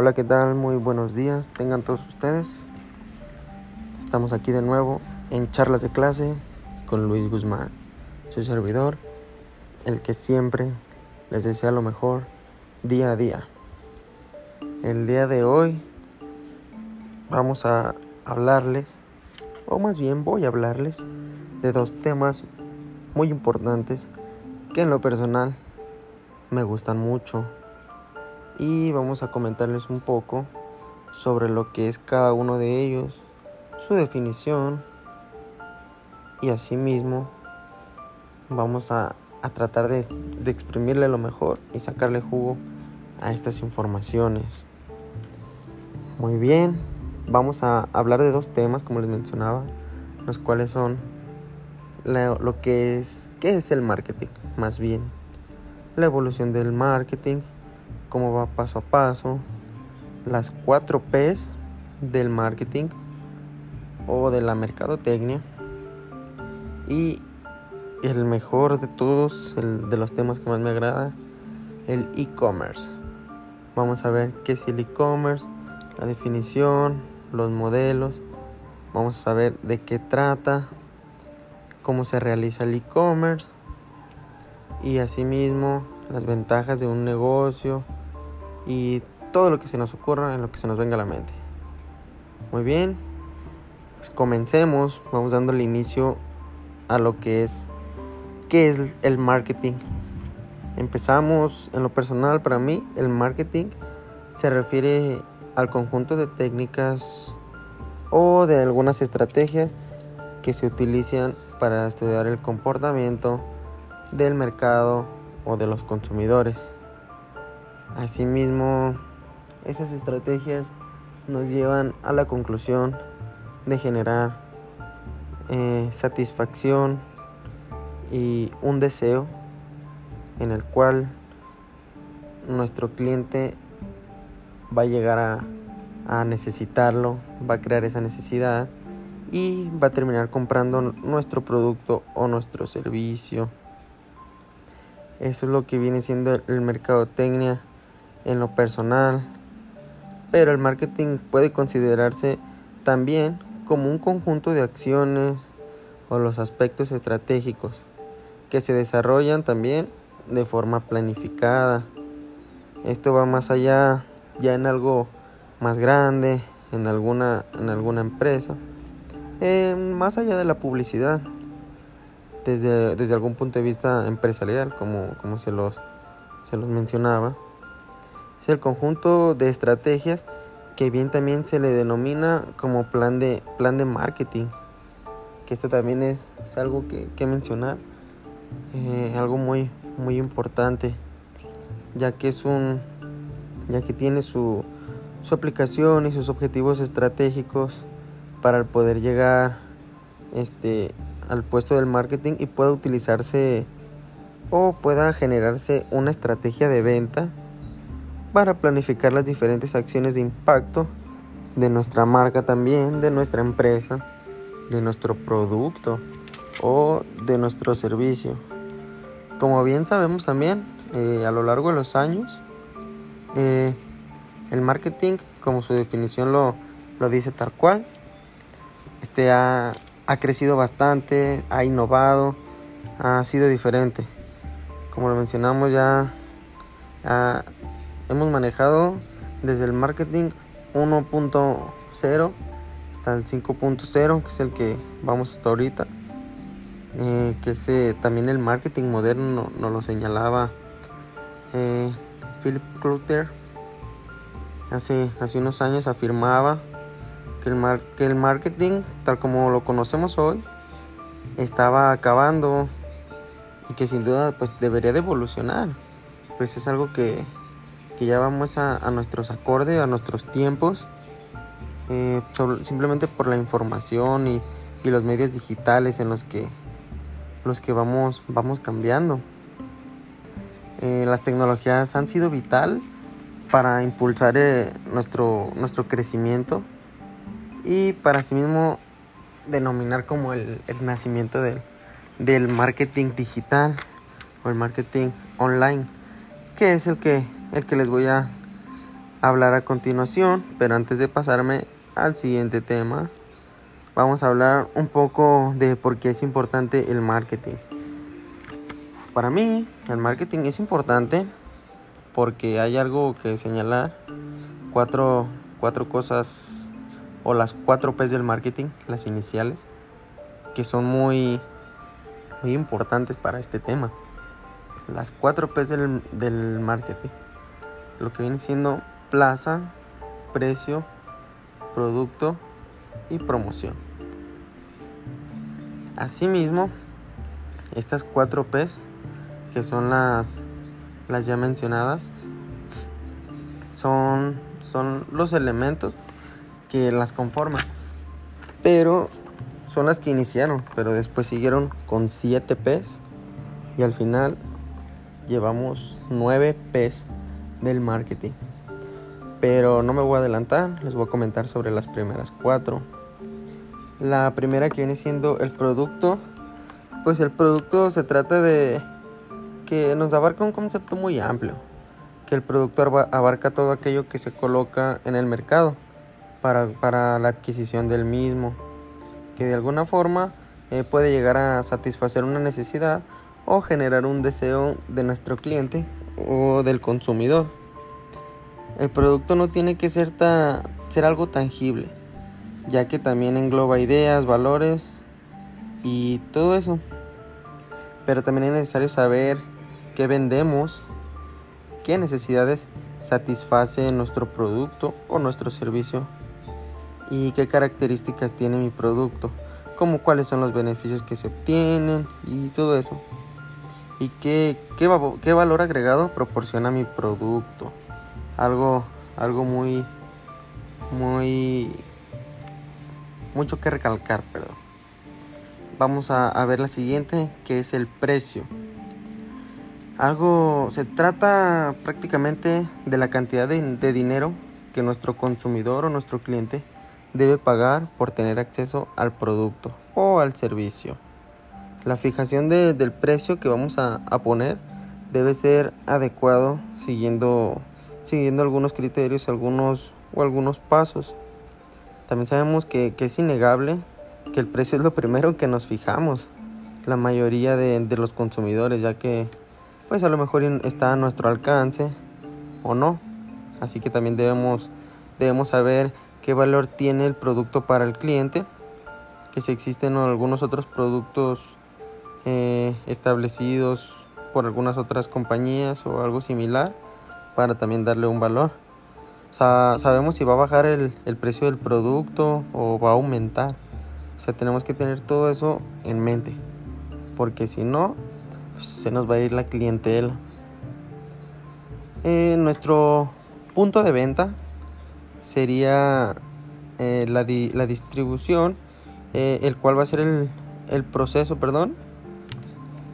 Hola, ¿qué tal? Muy buenos días. Tengan todos ustedes. Estamos aquí de nuevo en charlas de clase con Luis Guzmán, su servidor, el que siempre les desea lo mejor día a día. El día de hoy vamos a hablarles, o más bien voy a hablarles, de dos temas muy importantes que en lo personal me gustan mucho y vamos a comentarles un poco sobre lo que es cada uno de ellos, su definición y asimismo vamos a, a tratar de, de exprimirle lo mejor y sacarle jugo a estas informaciones. Muy bien, vamos a hablar de dos temas como les mencionaba, los cuales son lo, que es, ¿qué es el marketing? Más bien, la evolución del marketing, cómo va paso a paso, las cuatro P's del marketing o de la mercadotecnia y el mejor de todos, el de los temas que más me agrada, el e-commerce. Vamos a ver qué es el e-commerce, la definición, los modelos. Vamos a saber de qué trata, cómo se realiza el e-commerce y asimismo las ventajas de un negocio y todo lo que se nos ocurra en lo que se nos venga a la mente. Muy bien, pues comencemos, vamos dando el inicio a lo que es qué es el marketing. Empezamos en lo personal para mí, el marketing se refiere al conjunto de técnicas o de algunas estrategias que se utilizan para estudiar el comportamiento del mercado o de los consumidores. Asimismo, esas estrategias nos llevan a la conclusión de generar eh, satisfacción y un deseo en el cual nuestro cliente va a llegar a, a necesitarlo, va a crear esa necesidad y va a terminar comprando nuestro producto o nuestro servicio. Eso es lo que viene siendo el mercadotecnia en lo personal. Pero el marketing puede considerarse también como un conjunto de acciones o los aspectos estratégicos que se desarrollan también de forma planificada. Esto va más allá ya en algo más grande, en alguna, en alguna empresa, más allá de la publicidad, desde, desde, algún punto de vista empresarial, como, como se, los, se los mencionaba. Es el conjunto de estrategias que bien también se le denomina como plan de, plan de marketing, que esto también es, algo que, que mencionar, eh, algo muy, muy importante, ya que es un, ya que tiene su, su aplicación y sus objetivos estratégicos para poder llegar este, al puesto del marketing y pueda utilizarse o pueda generarse una estrategia de venta para planificar las diferentes acciones de impacto de nuestra marca también, de nuestra empresa, de nuestro producto o de nuestro servicio. Como bien sabemos también, eh, a lo largo de los años, eh, el marketing, como su definición lo, lo dice tal cual, este ha, ha, crecido bastante, ha innovado, ha sido diferente. Como lo mencionamos ya, ha, hemos manejado desde el marketing 1.0 hasta el 5.0, que es el que vamos hasta ahorita. Eh, que también el marketing moderno nos lo señalaba eh, Philip Clutter hace, hace unos años afirmaba que el, que el marketing, tal como lo conocemos hoy, estaba acabando y que sin duda pues debería de evolucionar. Pues es algo que, que ya vamos a, nuestros acordes, a nuestros tiempos, eh, simplemente por la información y, los medios digitales en los que, los que vamos, vamos cambiando. Eh, las tecnologías han sido vital para impulsar eh, nuestro, nuestro crecimiento y para asimismo denominar como el, el nacimiento del, del, marketing digital o el marketing online, que es el que, el que les voy a, hablar a continuación, pero antes de pasarme al siguiente tema, vamos a hablar un poco de por qué es importante el marketing. Para mí, el marketing es importante porque hay algo que señala cuatro, cuatro cosas o las cuatro P's del marketing, las iniciales, que son muy, muy importantes para este tema. Las cuatro P's del, del marketing. Lo que viene siendo plaza, precio, producto y promoción. Asimismo, estas cuatro P's, que son las, las ya mencionadas, son, son los elementos que las conforman. Pero son las que iniciaron, pero después siguieron con 7 P's y al final llevamos 9 P's del marketing. Pero no me voy a adelantar, les voy a comentar sobre las primeras cuatro. La primera que viene siendo el producto, pues el producto se trata de que nos abarca un concepto muy amplio, que el producto abarca todo aquello que se coloca en el mercado para, para la adquisición del mismo, que de alguna forma eh, puede llegar a satisfacer una necesidad o generar un deseo de nuestro cliente o del consumidor. El producto no tiene que ser, ser algo tangible, ya que también engloba ideas, valores y todo eso. Pero también es necesario saber qué vendemos, qué necesidades satisface nuestro producto o nuestro servicio y qué características tiene mi producto, como cuáles son los beneficios que se obtienen y todo eso. Y qué, qué, valor agregado proporciona mi producto algo, algo muy, muy, mucho que recalcar, perdón. Vamos a, ver la siguiente, que es el precio. Algo, se trata prácticamente de la cantidad de, dinero que nuestro consumidor o nuestro cliente debe pagar por tener acceso al producto o al servicio. La fijación del precio que vamos a, poner debe ser adecuado siguiendo siguiendo algunos criterios algunos, o algunos pasos. También sabemos que, es innegable que el precio es lo primero que nos fijamos, la mayoría de, los consumidores, ya que pues a lo mejor está a nuestro alcance o no. Así que también debemos, debemos saber qué valor tiene el producto para el cliente, que si existen algunos otros productos eh, establecidos por algunas otras compañías o algo similar para también darle un valor. sabemos si va a bajar el, precio del producto o va a aumentar. O sea, tenemos que tener todo eso en mente. Porque si no, se nos va a ir la clientela. Eh, nuestro punto de venta sería eh, la, distribución, eh, el cual va a ser el, proceso, perdón,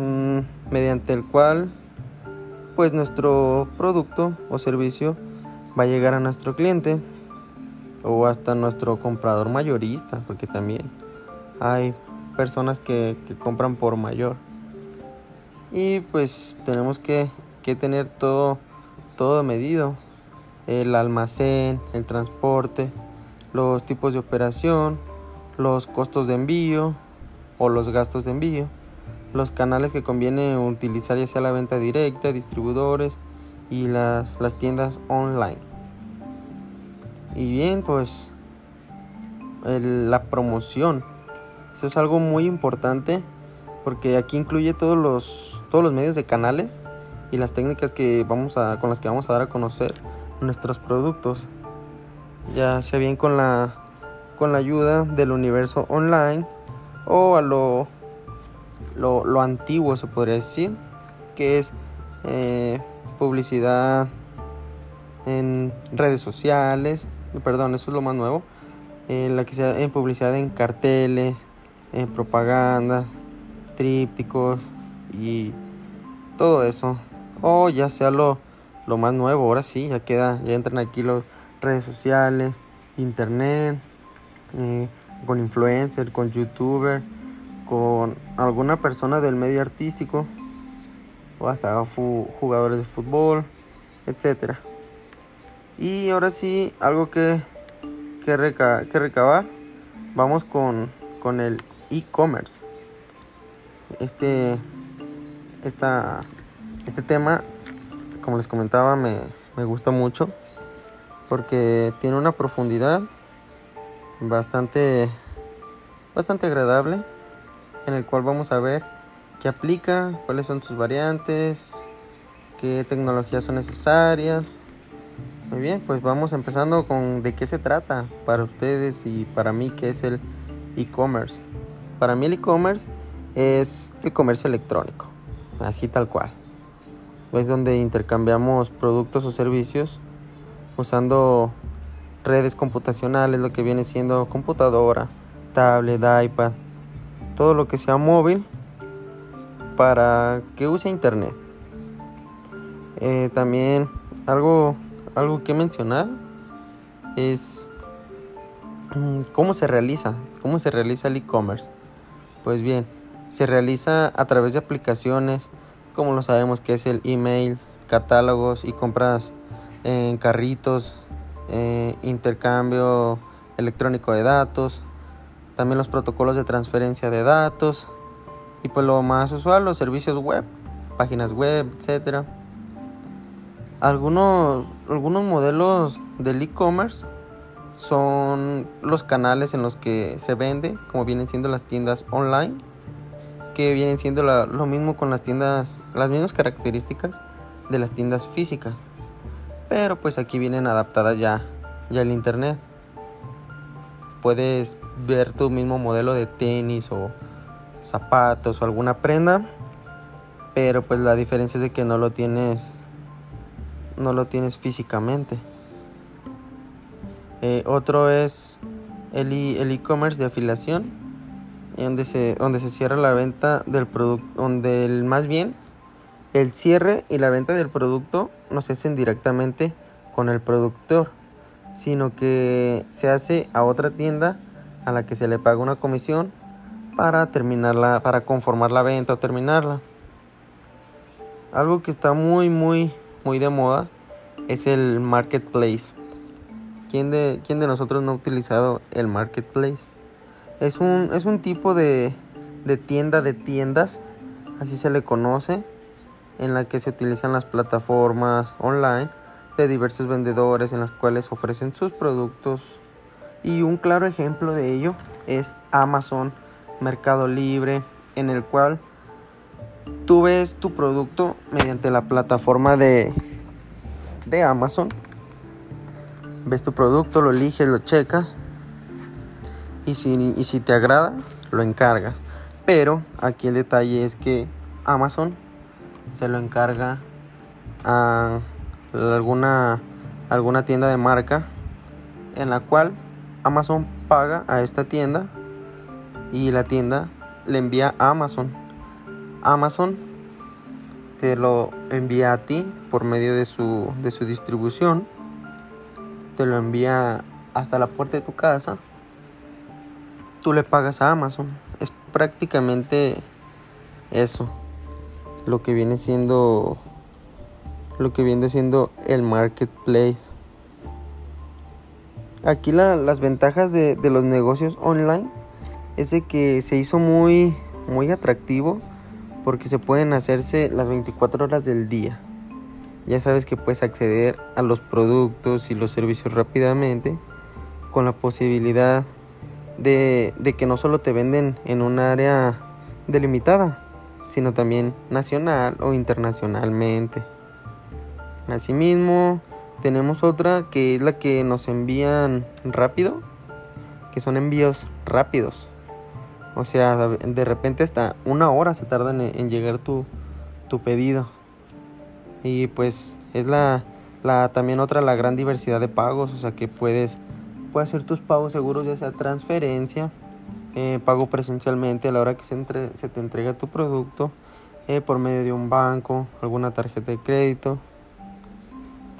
mm, mediante el cual pues nuestro producto o servicio va a llegar a nuestro cliente o hasta nuestro comprador mayorista, porque también hay personas que, compran por mayor. Y pues tenemos que, tener todo, todo medido. El almacén, el transporte, los tipos de operación, los costos de envío o los gastos de envío los canales que conviene utilizar ya sea la venta directa, distribuidores y las, las tiendas online. Y bien, pues la promoción. Esto es algo muy importante porque aquí incluye todos los, todos los medios de canales y las técnicas que vamos a, con las que vamos a dar a conocer nuestros productos. Ya sea bien con la, con la ayuda del universo online o a lo lo, antiguo, se podría decir, que es eh, publicidad en redes sociales, perdón, eso es lo más nuevo, en la que sea en publicidad en carteles, en propaganda, trípticos y todo eso. O ya sea lo, lo más nuevo, ahora sí, ya queda, ya entran aquí las redes sociales, internet, eh, con influencer, con youtuber con alguna persona del medio artístico o hasta jugadores de fútbol, etc. Y ahora sí, algo que, que, que recabar. Vamos con, con el e-commerce. Este, este tema, como les comentaba, me, me gusta mucho porque tiene una profundidad bastante bastante agradable en el cual vamos a ver qué aplica, cuáles son sus variantes, qué tecnologías son necesarias. Muy bien, pues vamos empezando con de qué se trata para ustedes y para mí qué es el e-commerce. Para mí el e-commerce es el comercio electrónico, así tal cual. Es donde intercambiamos productos o servicios usando redes computacionales, lo que viene siendo computadora, tablet, iPad, todo lo que sea móvil para que use internet. Eh, también algo, algo que mencionar es mm, cómo se realiza, cómo se realiza el e-commerce. Pues bien, se realiza a través de aplicaciones, como lo sabemos que es el email, catálogos y compras en carritos, eh, intercambio electrónico de datos, también los protocolos de transferencia de datos y pues lo más usual, los servicios web, páginas web, etcétera. Algunos, algunos modelos del e-commerce son los canales en los que se vende, como vienen siendo las tiendas online, que vienen siendo lo mismo con las tiendas, las mismas características de las tiendas físicas pero pues aquí vienen adaptadas ya, ya el internet. Puedes ver tu mismo modelo de tenis o zapatos o alguna prenda, pero pues la diferencia es de que no lo tienes, no lo tienes físicamente. Eh, otro es el e-commerce de afiliación, donde se, donde se cierra la venta del producto, donde el, más bien el cierre y la venta del producto no se hacen directamente con el productor, sino que se hace a otra tienda a la que se le paga una comisión para terminarla, para conformar la venta o terminarla. Algo que está muy muy muy de moda es el marketplace. ¿Quién de, quién de nosotros no ha utilizado el marketplace? Es un, es un tipo de, de tienda de tiendas, así se le conoce, en la que se utilizan las plataformas online de diversos vendedores en las cuales ofrecen sus productos. Y un claro ejemplo de ello es Amazon, Mercado Libre, en el cual tú ves tu producto mediante la plataforma de, de Amazon. Ves tu producto, lo eliges, lo checas. Y si, y si te agrada, lo encargas. Pero aquí el detalle es que Amazon se lo encarga a alguna, alguna tienda de marca en la cual Amazon paga a esta tienda y la tienda le envía a Amazon. Amazon te lo envía a ti por medio de su, de su distribución. Te lo envía hasta la puerta de tu casa. Tú le pagas a Amazon. Es prácticamente eso lo que viene siendo lo que viene siendo el marketplace aquí las ventajas de, los negocios online es de que se hizo muy muy atractivo porque se pueden hacerse las 24 horas del día ya sabes que puedes acceder a los productos y los servicios rápidamente con la posibilidad de, de que no solo te venden en un área delimitada sino también nacional o internacionalmente. Asimismo, tenemos otra que es la que nos envían rápido, que son envíos rápidos. O sea, de repente hasta una hora se tarda en, llegar tu, tu, pedido. Y pues es la, la, también otra la gran diversidad de pagos. O sea que puedes, puedes hacer tus pagos seguros, ya sea transferencia, eh, pago presencialmente a la hora que se, se te entrega tu producto eh, por medio de un banco, alguna tarjeta de crédito.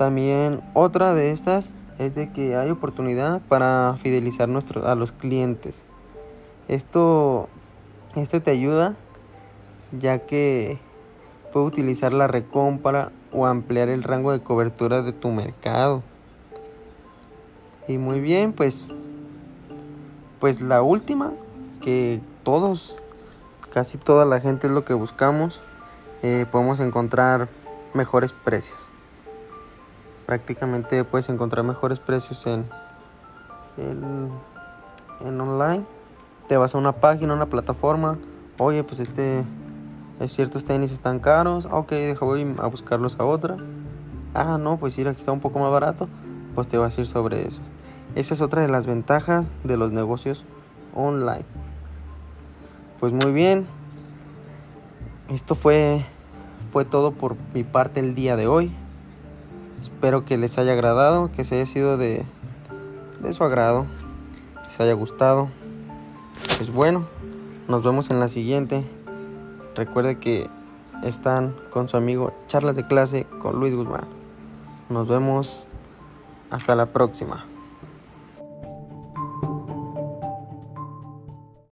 También otra de estas es de que hay oportunidad para fidelizar a los clientes. Esto, esto te ayuda ya que puede utilizar la recompra o ampliar el rango de cobertura de tu mercado. Y muy bien, pues pues la última que todos casi toda la gente es lo que buscamos, eh, podemos encontrar mejores precios. Prácticamente puedes encontrar mejores precios en, en, online. Te vas a una página, una plataforma. Oye, pues este, ciertos tenis están caros. Ok, deja voy a buscarlos a otra. Ah, no, pues ir aquí está un poco más barato. Pues te vas a ir sobre eso. Esa es otra de las ventajas de los negocios online. Pues muy bien. Esto fue fue todo por mi parte el día de hoy. Espero que les haya agradado, que se haya sido de, de su agrado, que les haya gustado. Pues bueno, nos vemos en la siguiente. Recuerde que están con su amigo Charlas de clase con Luis Guzmán. Nos vemos hasta la próxima.